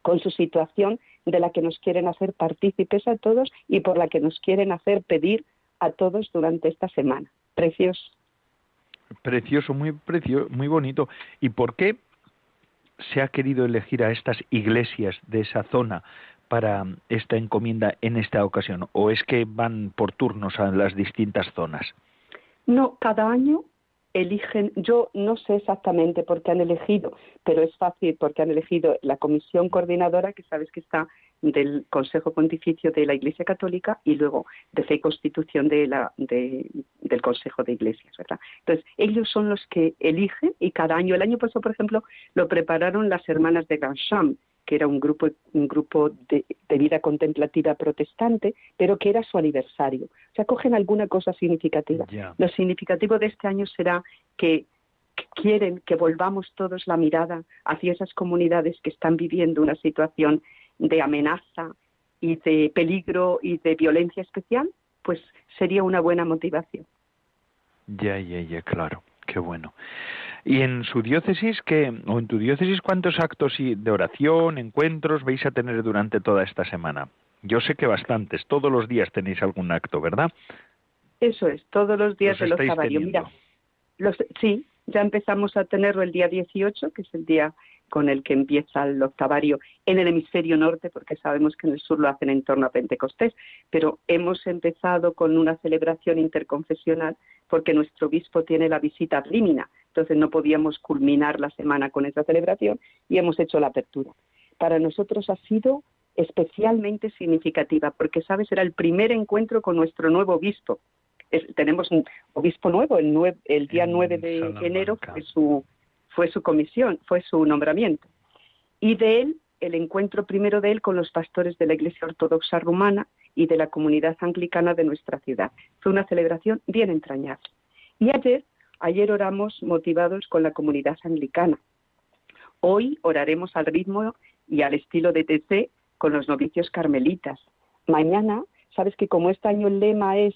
con su situación de la que nos quieren hacer partícipes a todos y por la que nos quieren hacer pedir a todos durante esta semana. Precioso. Precioso, muy precioso, muy bonito. ¿Y por qué se ha querido elegir a estas iglesias de esa zona para esta encomienda en esta ocasión? ¿O es que van por turnos a las distintas zonas? No, cada año eligen, yo no sé exactamente por qué han elegido, pero es fácil porque han elegido la comisión coordinadora, que sabes que está del Consejo Pontificio de la Iglesia Católica y luego de Fe y Constitución de la, del Consejo de Iglesias, ¿verdad? Entonces, ellos son los que eligen y cada año, el año pasado, por ejemplo, lo prepararon las hermanas de Gansham, que era un grupo, un grupo de, vida contemplativa protestante, pero que era su aniversario. O sea, cogen alguna cosa significativa. Lo significativo de este año será que quieren que volvamos todos la mirada hacia esas comunidades que están viviendo una situación de amenaza y de peligro y de violencia especial, pues sería una buena motivación. Ya, ya, ya, claro, qué bueno. ¿Y en su diócesis, qué, o en tu diócesis, cuántos actos de oración, encuentros vais a tener durante toda esta semana? Yo sé que bastantes, todos los días tenéis algún acto, ¿verdad? Eso es, todos los días de los Mira, los, sí, ya empezamos a tenerlo el día 18, que es el día con el que empieza el octavario en el hemisferio norte, porque sabemos que en el sur lo hacen en torno a Pentecostés, pero hemos empezado con una celebración interconfesional porque nuestro obispo tiene la visita ad limina, entonces no podíamos culminar la semana con esa celebración y hemos hecho la apertura. Para nosotros ha sido especialmente significativa, porque, sabes, era el primer encuentro con nuestro nuevo obispo. tenemos un obispo nuevo, el, el día 9 de enero fue su fue su comisión, fue su nombramiento. Y de él, el encuentro primero de él con los pastores de la Iglesia Ortodoxa Rumana y de la comunidad anglicana de nuestra ciudad. Fue una celebración bien entrañable. Y ayer, ayer oramos motivados con la comunidad anglicana. Hoy oraremos al ritmo y al estilo de TC con los novicios carmelitas. Mañana, sabes que como este año el lema es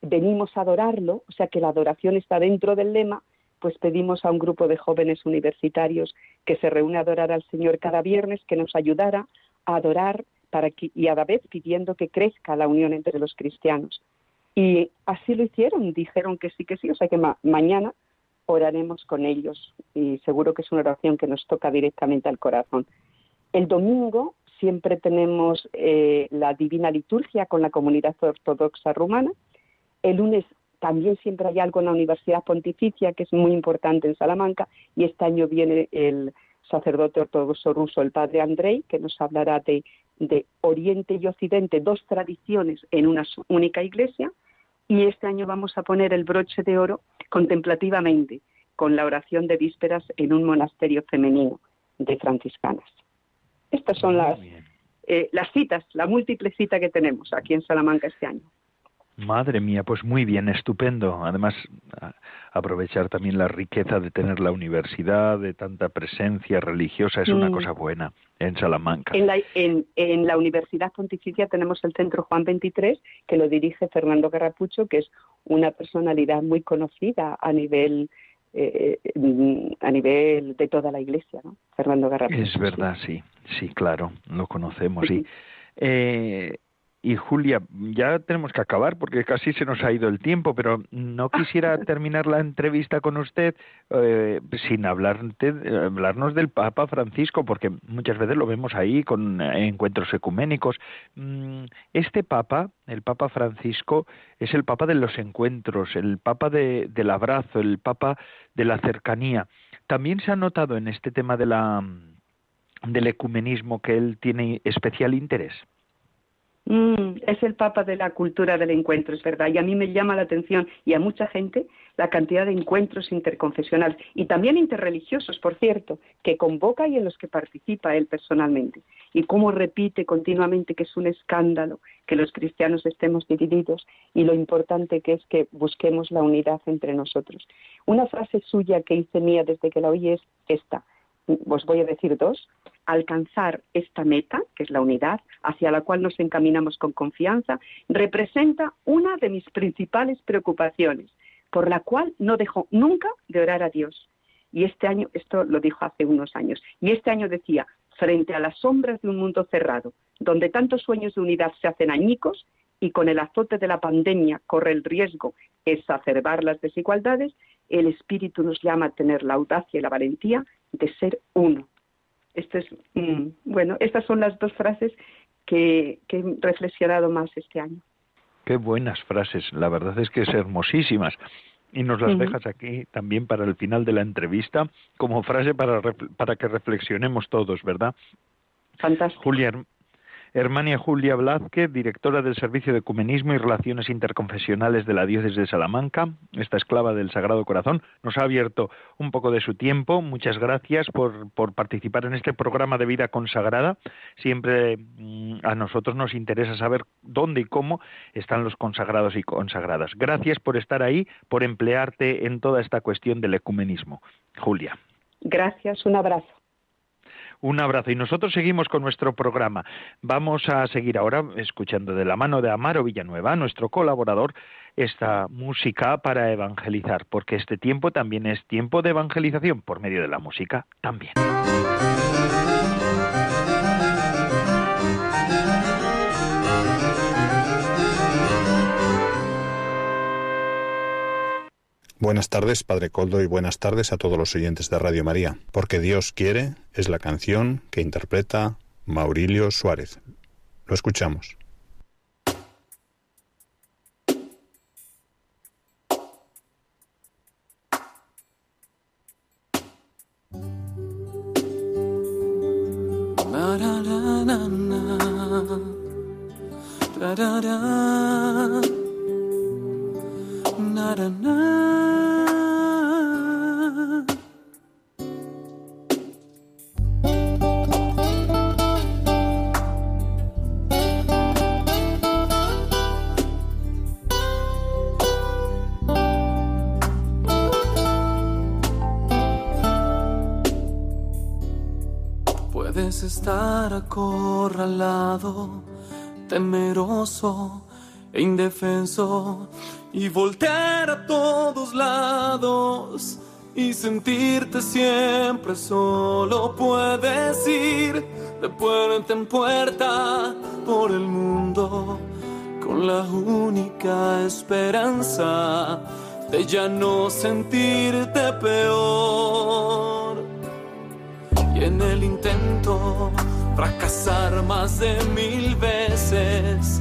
venimos a adorarlo, o sea que la adoración está dentro del lema, pues pedimos a un grupo de jóvenes universitarios que se reúne a adorar al Señor cada viernes, que nos ayudara a adorar para que, y a la vez pidiendo que crezca la unión entre los cristianos. Y así lo hicieron, dijeron que sí, que sí, o sea que mañana oraremos con ellos y seguro que es una oración que nos toca directamente al corazón. El domingo siempre tenemos eh, la Divina Liturgia con la comunidad ortodoxa rumana. El lunes también siempre hay algo en la Universidad Pontificia que es muy importante en Salamanca y este año viene el sacerdote ortodoxo ruso, el padre Andrei, que nos hablará de, de Oriente y Occidente, dos tradiciones en una única iglesia. Y este año vamos a poner el broche de oro contemplativamente con la oración de vísperas en un monasterio femenino de franciscanas. Estas son las, eh, las citas, la múltiple cita que tenemos aquí en Salamanca este año. Madre mía, pues muy bien, estupendo. Además, aprovechar también la riqueza de tener la universidad, de tanta presencia religiosa, es una cosa buena en Salamanca. En la, en, en la Universidad Pontificia tenemos el Centro Juan 23, que lo dirige Fernando Garrapucho, que es una personalidad muy conocida a nivel eh, a nivel de toda la iglesia, ¿no? Fernando Garrapucho. Es verdad, sí, sí, claro, lo conocemos, sí. Eh, y Julia, ya tenemos que acabar porque casi se nos ha ido el tiempo, pero no *laughs* quisiera terminar la entrevista con usted eh, sin hablar hablarnos del Papa Francisco, porque muchas veces lo vemos ahí con encuentros ecuménicos. Mm, este Papa, el Papa Francisco, es el Papa de los encuentros, el Papa de, del abrazo, el Papa de la cercanía. También se ha notado en este tema de la, del ecumenismo que él tiene especial interés. Mm, es el Papa de la cultura del encuentro, es verdad. Y a mí me llama la atención y a mucha gente la cantidad de encuentros interconfesionales y también interreligiosos, por cierto, que convoca y en los que participa él personalmente. Y cómo repite continuamente que es un escándalo que los cristianos estemos divididos y lo importante que es que busquemos la unidad entre nosotros. Una frase suya que hice mía desde que la oí es esta os voy a decir dos, alcanzar esta meta, que es la unidad, hacia la cual nos encaminamos con confianza, representa una de mis principales preocupaciones, por la cual no dejo nunca de orar a Dios. Y este año, esto lo dijo hace unos años, y este año decía, frente a las sombras de un mundo cerrado, donde tantos sueños de unidad se hacen añicos y con el azote de la pandemia corre el riesgo de exacerbar las desigualdades, el Espíritu nos llama a tener la audacia y la valentía de ser uno. Esto es, mm, bueno, estas son las dos frases que, he reflexionado más este año. Qué buenas frases, la verdad es que es hermosísimas. Y nos las dejas aquí también para el final de la entrevista como frase para, para que reflexionemos todos, ¿verdad? Fantástico. Julia, Hermania Julia Blázquez, directora del Servicio de Ecumenismo y Relaciones Interconfesionales de la Diócesis de Salamanca, esta esclava del Sagrado Corazón, nos ha abierto un poco de su tiempo. Muchas gracias por, participar en este programa de vida consagrada. Siempre mm, a nosotros nos interesa saber dónde y cómo están los consagrados y consagradas. Gracias por estar ahí, por emplearte en toda esta cuestión del ecumenismo. Julia. Gracias, un abrazo. Un abrazo. Y nosotros seguimos con nuestro programa. Vamos a seguir ahora escuchando de la mano de Amaro Villanueva, nuestro colaborador, esta música para evangelizar, porque este tiempo también es tiempo de evangelización por medio de la música también. Buenas tardes, Padre Coldo, y buenas tardes a todos los oyentes de Radio María. Porque Dios quiere es la canción que interpreta Maurilio Suárez. Lo escuchamos. Puedes estar acorralado, temeroso e indefenso y voltear a todos lados y sentirte siempre solo puedes ir de puerta en puerta por el mundo con la única esperanza de ya no sentirte peor. Y en el intento fracasar más de mil veces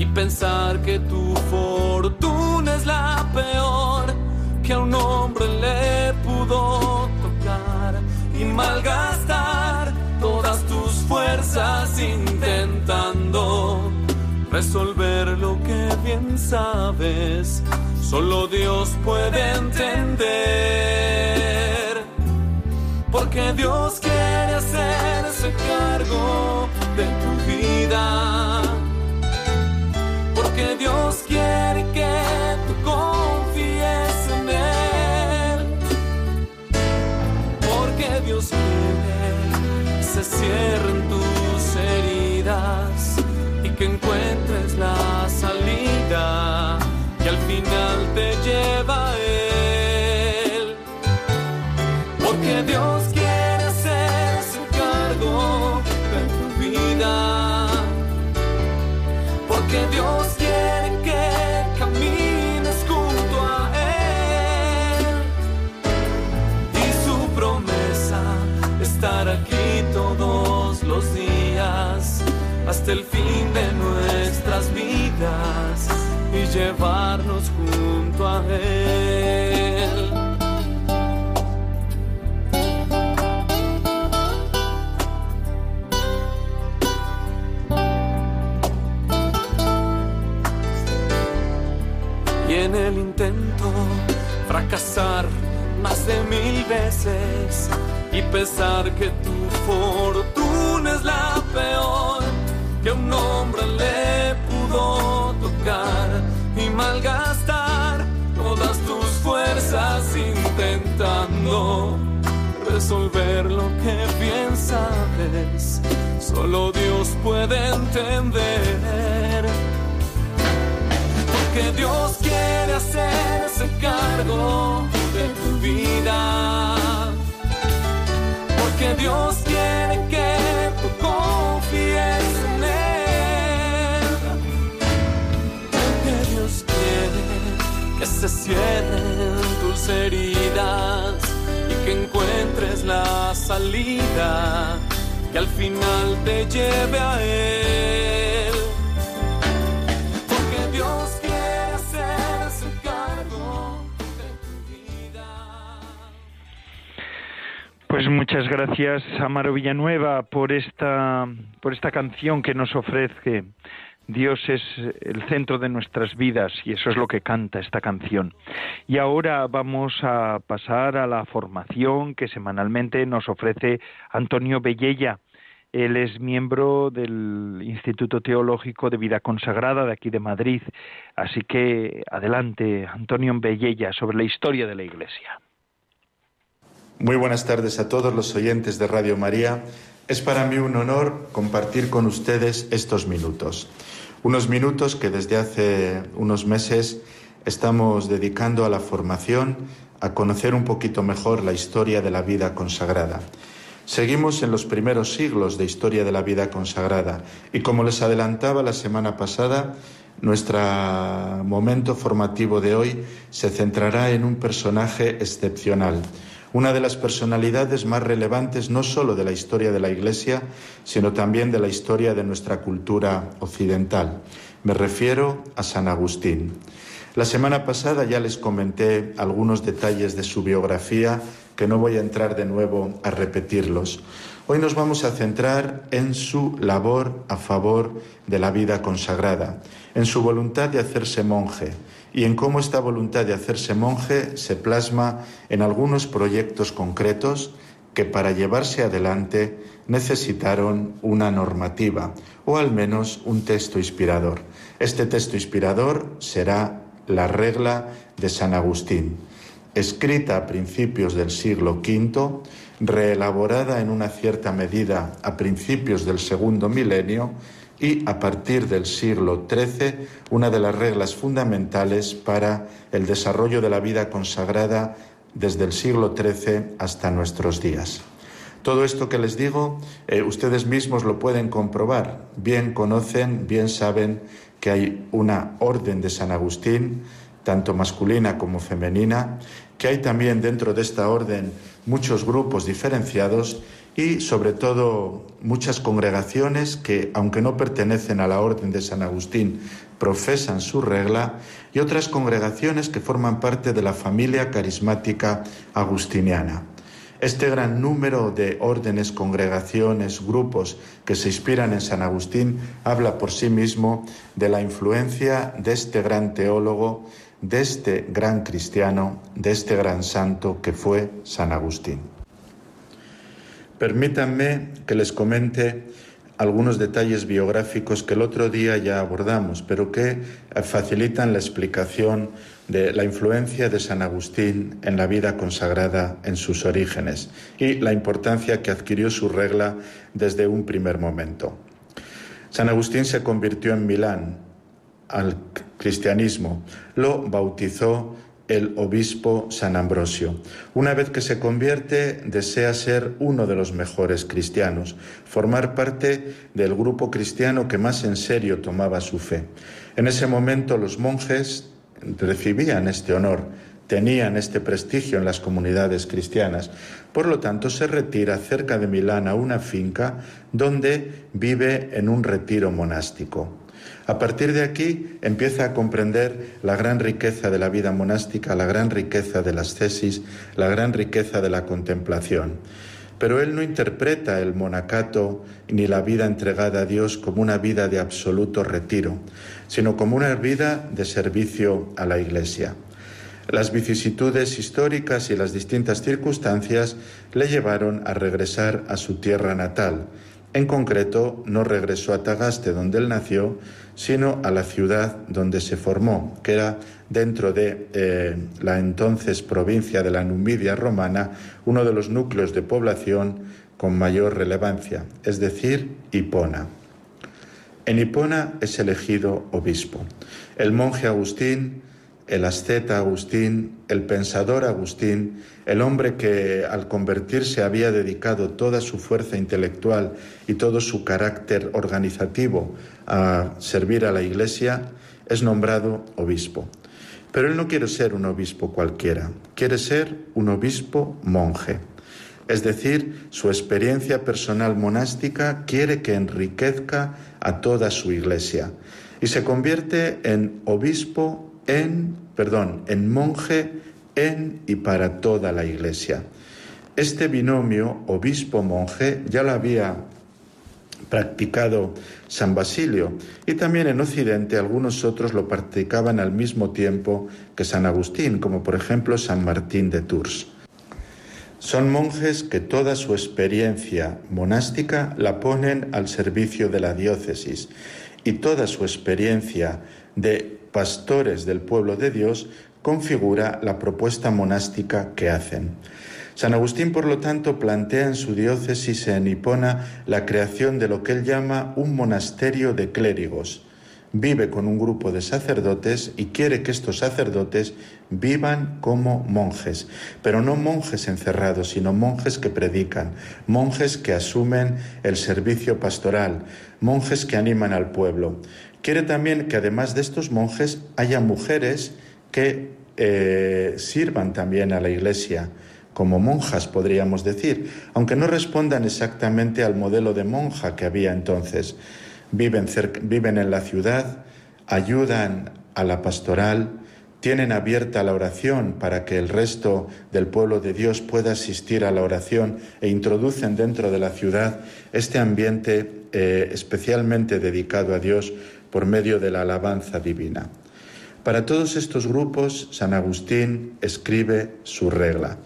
y pensar que tu fortuna es la peor que a un hombre le pudo tocar y malgastar todas tus fuerzas intentando resolver lo que bien sabes, solo Dios puede entender. Porque Dios quiere hacerse cargo de tu vida. Porque Dios quiere que tú confíes en Él. Porque Dios quiere se cierren y llevarnos junto a Él. Y en el intento fracasar más de mil veces y pensar que tu fortuna es la peor que un hombre resolver lo que bien sabes. Solo Dios puede entender. Porque Dios quiere hacerse cargo de tu vida. Porque Dios quiere que tú confíes en Él. Porque Dios quiere que se cierren tus heridas encuentres la salida que al final te lleve a Él. Porque Dios quiere hacerse cargo de tu vida. Pues muchas gracias, Amaro Villanueva, por esta, por esta canción que nos ofrece. Dios es el centro de nuestras vidas y eso es lo que canta esta canción. Y ahora vamos a pasar a la formación que semanalmente nos ofrece Antonio Bellella. Él es miembro del Instituto Teológico de Vida Consagrada de aquí de Madrid. Así que adelante, Antonio Bellella, sobre la historia de la Iglesia. Muy buenas tardes a todos los oyentes de Radio María. Es para mí un honor compartir con ustedes estos minutos. Unos minutos que desde hace unos meses estamos dedicando a la formación, a conocer un poquito mejor la historia de la vida consagrada. Seguimos en los primeros siglos de historia de la vida consagrada y como les adelantaba la semana pasada, nuestro momento formativo de hoy se centrará en un personaje excepcional, una de las personalidades más relevantes no solo de la historia de la Iglesia, sino también de la historia de nuestra cultura occidental. Me refiero a San Agustín. La semana pasada ya les comenté algunos detalles de su biografía que no voy a entrar de nuevo a repetirlos. Hoy nos vamos a centrar en su labor a favor de la vida consagrada, en su voluntad de hacerse monje y en cómo esta voluntad de hacerse monje se plasma en algunos proyectos concretos que para llevarse adelante necesitaron una normativa o al menos un texto inspirador. Este texto inspirador será la regla de San Agustín, escrita a principios del siglo V, reelaborada en una cierta medida a principios del segundo milenio y a partir del siglo XIII una de las reglas fundamentales para el desarrollo de la vida consagrada desde el siglo XIII hasta nuestros días. Todo esto que les digo, eh, ustedes mismos lo pueden comprobar. Bien conocen, bien saben que hay una orden de San Agustín, tanto masculina como femenina, que hay también dentro de esta orden muchos grupos diferenciados y sobre todo muchas congregaciones que, aunque no pertenecen a la orden de San Agustín, profesan su regla y otras congregaciones que forman parte de la familia carismática agustiniana. Este gran número de órdenes, congregaciones, grupos que se inspiran en San Agustín habla por sí mismo de la influencia de este gran teólogo, de este gran cristiano, de este gran santo que fue San Agustín. Permítanme que les comente algunos detalles biográficos que el otro día ya abordamos, pero que facilitan la explicación de la influencia de San Agustín en la vida consagrada en sus orígenes y la importancia que adquirió su regla desde un primer momento. San Agustín se convirtió en Milán al cristianismo, lo bautizó el obispo San Ambrosio. Una vez que se convierte, desea ser uno de los mejores cristianos, formar parte del grupo cristiano que más en serio tomaba su fe. En ese momento los monjes recibían este honor, tenían este prestigio en las comunidades cristianas. Por lo tanto, se retira cerca de Milán a una finca donde vive en un retiro monástico. A partir de aquí empieza a comprender la gran riqueza de la vida monástica, la gran riqueza de las tesis, la gran riqueza de la contemplación. Pero él no interpreta el monacato ni la vida entregada a Dios como una vida de absoluto retiro, sino como una vida de servicio a la Iglesia. Las vicisitudes históricas y las distintas circunstancias le llevaron a regresar a su tierra natal. En concreto, no regresó a Tagaste, donde él nació, sino a la ciudad donde se formó, que era dentro de eh, la entonces provincia de la Numidia romana, uno de los núcleos de población con mayor relevancia, es decir, Hipona. En Hipona es elegido obispo. El monje Agustín el asceta Agustín, el pensador Agustín, el hombre que al convertirse había dedicado toda su fuerza intelectual y todo su carácter organizativo a servir a la Iglesia, es nombrado obispo. Pero él no quiere ser un obispo cualquiera, quiere ser un obispo monje. Es decir, su experiencia personal monástica quiere que enriquezca a toda su iglesia y se convierte en obispo en, perdón, en monje en y para toda la Iglesia. Este binomio obispo-monje ya lo había practicado San Basilio y también en Occidente algunos otros lo practicaban al mismo tiempo que San Agustín, como por ejemplo San Martín de Tours. Son monjes que toda su experiencia monástica la ponen al servicio de la diócesis y toda su experiencia de pastores del pueblo de Dios configura la propuesta monástica que hacen. San Agustín, por lo tanto, plantea en su diócesis en Hipona la creación de lo que él llama un monasterio de clérigos. Vive con un grupo de sacerdotes y quiere que estos sacerdotes vivan como monjes, pero no monjes encerrados, sino monjes que predican, monjes que asumen el servicio pastoral, monjes que animan al pueblo. Quiere también que además de estos monjes haya mujeres que eh, sirvan también a la Iglesia como monjas, podríamos decir, aunque no respondan exactamente al modelo de monja que había entonces. Viven, viven en la ciudad, ayudan a la pastoral, tienen abierta la oración para que el resto del pueblo de Dios pueda asistir a la oración e introducen dentro de la ciudad este ambiente eh, especialmente dedicado a Dios por medio de la alabanza divina. Para todos estos grupos, San Agustín escribe su regla.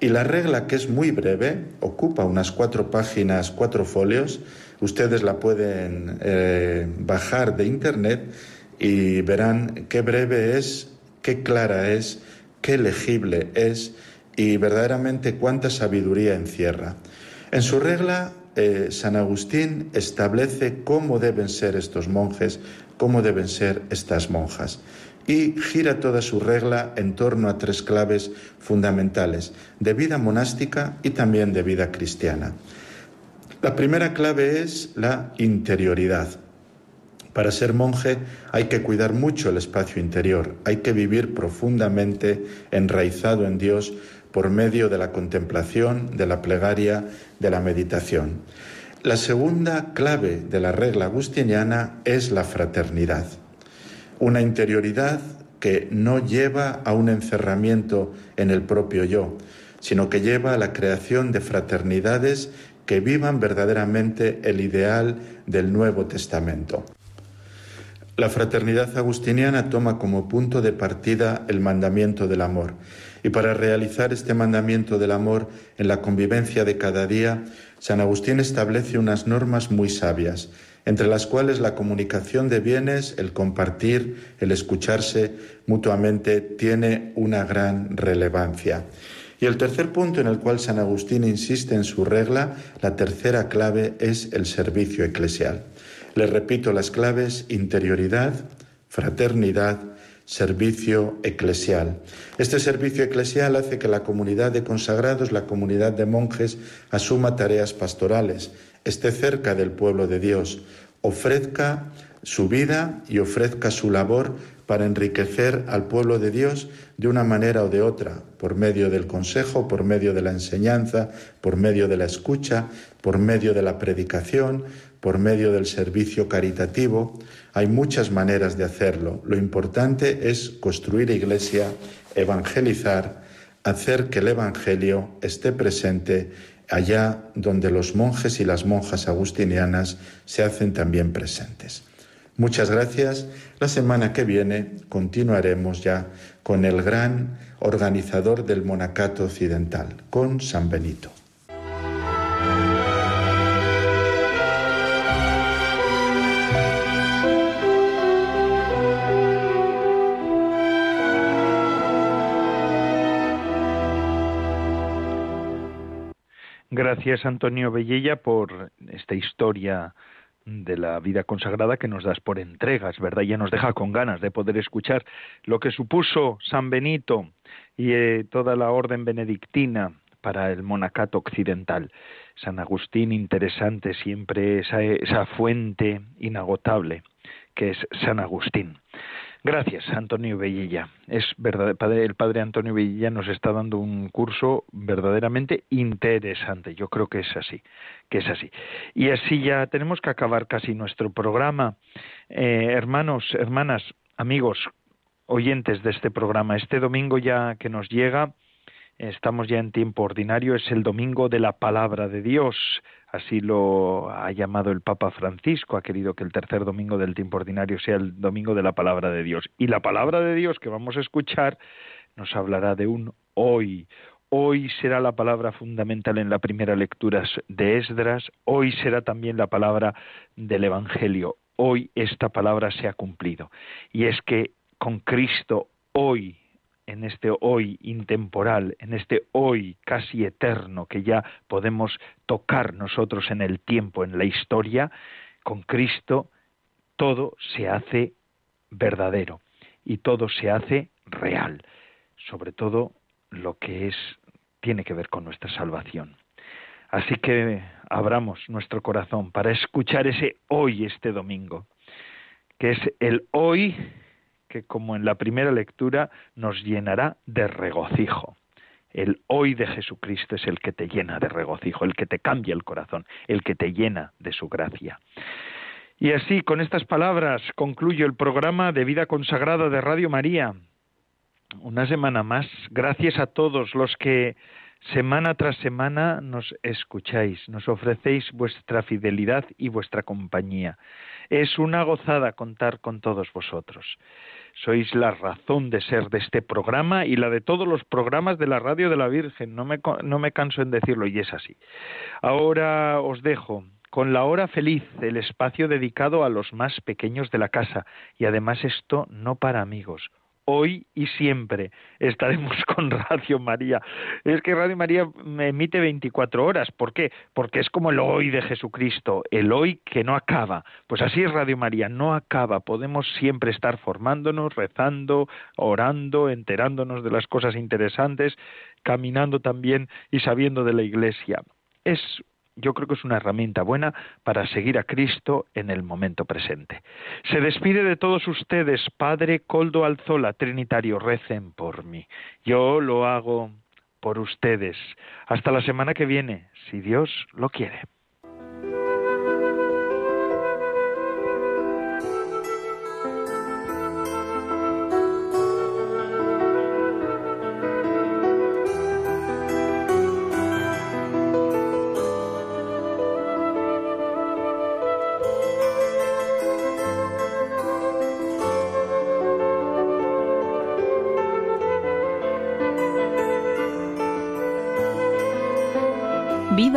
Y la regla, que es muy breve, ocupa unas cuatro páginas, cuatro folios. Ustedes la pueden eh, bajar de internet y verán qué breve es, qué clara es, qué legible es y verdaderamente cuánta sabiduría encierra. En su regla eh, San Agustín establece cómo deben ser estos monjes, cómo deben ser estas monjas. y gira toda su regla en torno a tres claves fundamentales de vida monástica y también de vida cristiana. La primera clave es la interioridad. Para ser monje hay que cuidar mucho el espacio interior, hay que vivir profundamente enraizado en Dios por medio de la contemplación, de la plegaria, de la meditación. La segunda clave de la regla agustiniana es la fraternidad, una interioridad que no lleva a un encerramiento en el propio yo, sino que lleva a la creación de fraternidades que vivan verdaderamente el ideal del Nuevo Testamento. La fraternidad agustiniana toma como punto de partida el mandamiento del amor. Y para realizar este mandamiento del amor en la convivencia de cada día, San Agustín establece unas normas muy sabias, entre las cuales la comunicación de bienes, el compartir, el escucharse mutuamente tiene una gran relevancia. Y el tercer punto en el cual San Agustín insiste en su regla, la tercera clave es el servicio eclesial. Les repito las claves, interioridad, fraternidad, servicio eclesial. Este servicio eclesial hace que la comunidad de consagrados, la comunidad de monjes, asuma tareas pastorales, esté cerca del pueblo de Dios, ofrezca su vida y ofrezca su labor para enriquecer al pueblo de Dios de una manera o de otra, por medio del consejo, por medio de la enseñanza, por medio de la escucha, por medio de la predicación, por medio del servicio caritativo. Hay muchas maneras de hacerlo. Lo importante es construir iglesia, evangelizar, hacer que el Evangelio esté presente allá donde los monjes y las monjas agustinianas se hacen también presentes. Muchas gracias. La semana que viene continuaremos ya con el gran organizador del monacato occidental, con San Benito. Gracias, Antonio Bellella, por esta historia de la vida consagrada que nos das por entregas, ¿verdad? Ya nos deja con ganas de poder escuchar lo que supuso San Benito y eh, toda la orden benedictina para el monacato occidental. San Agustín, interesante siempre esa, esa fuente inagotable que es San Agustín. Gracias, Antonio Bellilla. Es verdad, el padre Antonio Bellilla nos está dando un curso verdaderamente interesante. Yo creo que es así, que es así. Y así ya tenemos que acabar casi nuestro programa. Eh, hermanos, hermanas, amigos, oyentes de este programa, este domingo ya que nos llega, estamos ya en tiempo ordinario, es el domingo de la palabra de Dios. Así lo ha llamado el Papa Francisco, ha querido que el tercer domingo del tiempo ordinario sea el domingo de la palabra de Dios. Y la palabra de Dios que vamos a escuchar nos hablará de un hoy. Hoy será la palabra fundamental en la primera lectura de Esdras, hoy será también la palabra del Evangelio. Hoy esta palabra se ha cumplido. Y es que con Cristo hoy en este hoy intemporal, en este hoy casi eterno que ya podemos tocar nosotros en el tiempo, en la historia, con Cristo todo se hace verdadero y todo se hace real, sobre todo lo que es tiene que ver con nuestra salvación. Así que abramos nuestro corazón para escuchar ese hoy este domingo, que es el hoy que como en la primera lectura nos llenará de regocijo. El hoy de Jesucristo es el que te llena de regocijo, el que te cambia el corazón, el que te llena de su gracia. Y así, con estas palabras, concluyo el programa de vida consagrada de Radio María. Una semana más. Gracias a todos los que semana tras semana nos escucháis, nos ofrecéis vuestra fidelidad y vuestra compañía. Es una gozada contar con todos vosotros sois la razón de ser de este programa y la de todos los programas de la Radio de la Virgen. No me, no me canso en decirlo y es así. Ahora os dejo con la hora feliz, el espacio dedicado a los más pequeños de la casa y además esto no para amigos. Hoy y siempre estaremos *laughs* con Radio María. Es que Radio María emite 24 horas. ¿Por qué? Porque es como el hoy de Jesucristo, el hoy que no acaba. Pues así es Radio María, no acaba. Podemos siempre estar formándonos, rezando, orando, enterándonos de las cosas interesantes, caminando también y sabiendo de la Iglesia. Es yo creo que es una herramienta buena para seguir a Cristo en el momento presente. Se despide de todos ustedes, Padre Coldo Alzola, Trinitario, recen por mí. Yo lo hago por ustedes. Hasta la semana que viene, si Dios lo quiere.